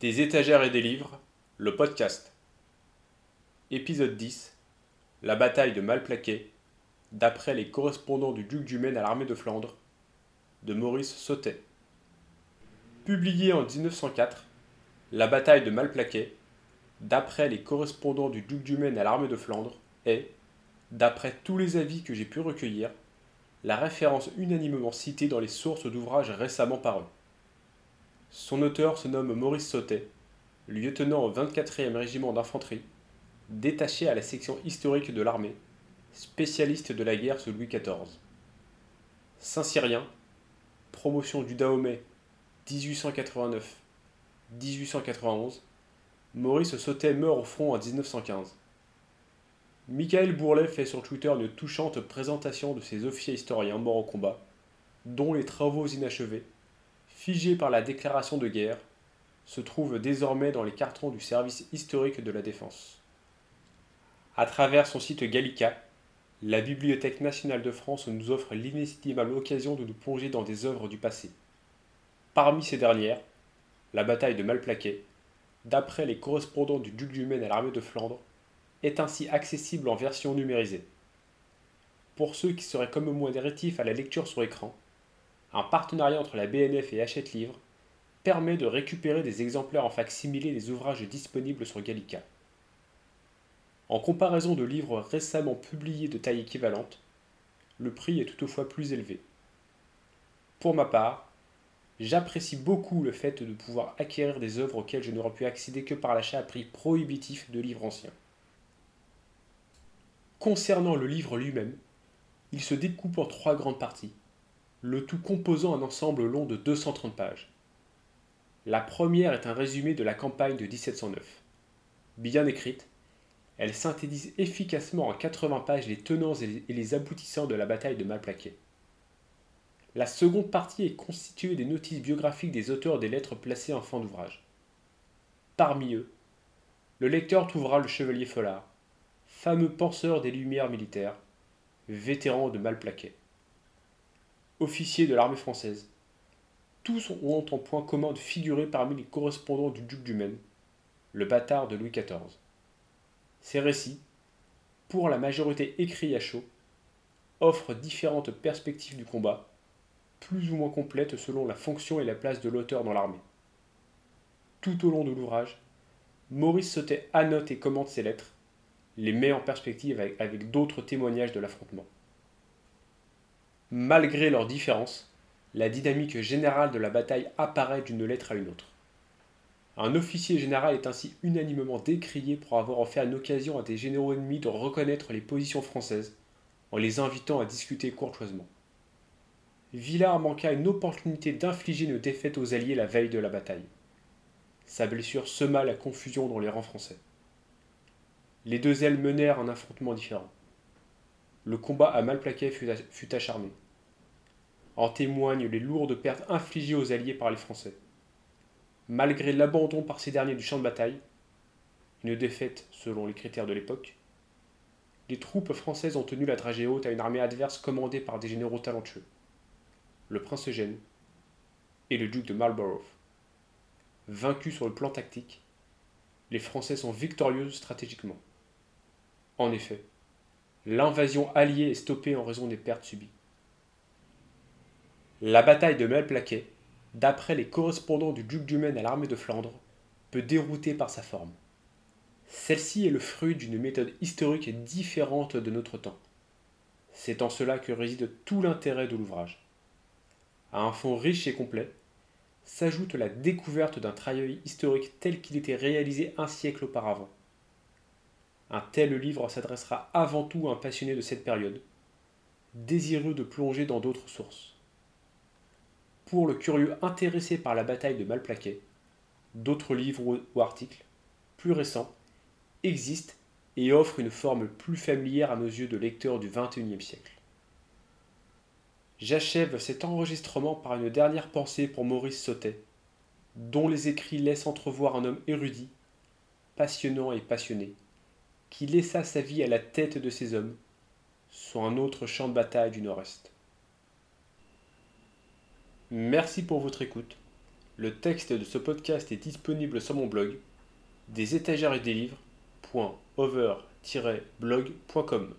Des étagères et des livres, le podcast. Épisode 10 La bataille de Malplaquet, d'après les correspondants du duc du Maine à l'armée de Flandre, de Maurice Sautet. Publié en 1904, La bataille de Malplaquet, d'après les correspondants du duc du Maine à l'armée de Flandre, est, d'après tous les avis que j'ai pu recueillir, la référence unanimement citée dans les sources d'ouvrages récemment parus. Son auteur se nomme Maurice Sautet, lieutenant au 24e régiment d'infanterie, détaché à la section historique de l'armée, spécialiste de la guerre sous Louis XIV. Saint-Cyrien, promotion du Dahomey 1889-1891, Maurice Sautet meurt au front en 1915. Michael Bourlet fait sur Twitter une touchante présentation de ses officiers historiens morts au combat, dont les travaux inachevés figé par la déclaration de guerre, se trouve désormais dans les cartons du service historique de la défense. À travers son site Gallica, la Bibliothèque nationale de France nous offre l'inestimable occasion de nous plonger dans des œuvres du passé. Parmi ces dernières, la bataille de Malplaquet, d'après les correspondants du duc du Maine à l'armée de Flandre, est ainsi accessible en version numérisée. Pour ceux qui seraient comme moi rétifs à la lecture sur écran, un partenariat entre la BNF et Hachette Livre permet de récupérer des exemplaires en fac-similé des ouvrages disponibles sur Gallica. En comparaison de livres récemment publiés de taille équivalente, le prix est toutefois plus élevé. Pour ma part, j'apprécie beaucoup le fait de pouvoir acquérir des œuvres auxquelles je n'aurais pu accéder que par l'achat à prix prohibitif de livres anciens. Concernant le livre lui-même, il se découpe en trois grandes parties le tout composant un ensemble long de 230 pages. La première est un résumé de la campagne de 1709. Bien écrite, elle synthétise efficacement en 80 pages les tenants et les aboutissants de la bataille de Malplaquet. La seconde partie est constituée des notices biographiques des auteurs des lettres placées en fin d'ouvrage. Parmi eux, le lecteur trouvera le chevalier Follard, fameux penseur des Lumières militaires, vétéran de Malplaquet officier de l'armée française. Tous ont en point commun de figurer parmi les correspondants du duc du Maine, le bâtard de Louis XIV. Ces récits, pour la majorité écrits à chaud, offrent différentes perspectives du combat, plus ou moins complètes selon la fonction et la place de l'auteur dans l'armée. Tout au long de l'ouvrage, Maurice Sautet annote et commente ses lettres, les met en perspective avec, avec d'autres témoignages de l'affrontement. Malgré leurs différences, la dynamique générale de la bataille apparaît d'une lettre à une autre. Un officier général est ainsi unanimement décrié pour avoir offert une occasion à des généraux ennemis de reconnaître les positions françaises en les invitant à discuter courtoisement. Villard manqua une opportunité d'infliger une défaite aux Alliés la veille de la bataille. Sa blessure sema la confusion dans les rangs français. Les deux ailes menèrent un affrontement différent le combat à Malplaquet fut acharné. En témoignent les lourdes pertes infligées aux Alliés par les Français. Malgré l'abandon par ces derniers du champ de bataille, une défaite selon les critères de l'époque, les troupes françaises ont tenu la dragée haute à une armée adverse commandée par des généraux talentueux, le prince Eugène et le duc de Marlborough. Vaincus sur le plan tactique, les Français sont victorieux stratégiquement. En effet, l'invasion alliée est stoppée en raison des pertes subies. La bataille de Malplaquet, d'après les correspondants du duc du Maine à l'armée de Flandre, peut dérouter par sa forme. Celle-ci est le fruit d'une méthode historique différente de notre temps. C'est en cela que réside tout l'intérêt de l'ouvrage. À un fond riche et complet, s'ajoute la découverte d'un travail historique tel qu'il était réalisé un siècle auparavant. Un tel livre s'adressera avant tout à un passionné de cette période, désireux de plonger dans d'autres sources. Pour le curieux intéressé par la bataille de Malplaquet, d'autres livres ou articles, plus récents, existent et offrent une forme plus familière à nos yeux de lecteurs du XXIe siècle. J'achève cet enregistrement par une dernière pensée pour Maurice Sautet, dont les écrits laissent entrevoir un homme érudit, passionnant et passionné, qui laissa sa vie à la tête de ces hommes, sur un autre champ de bataille du Nord-Est. Merci pour votre écoute Le texte de ce podcast est disponible sur mon blog des étagères et des livres.over-blog.com.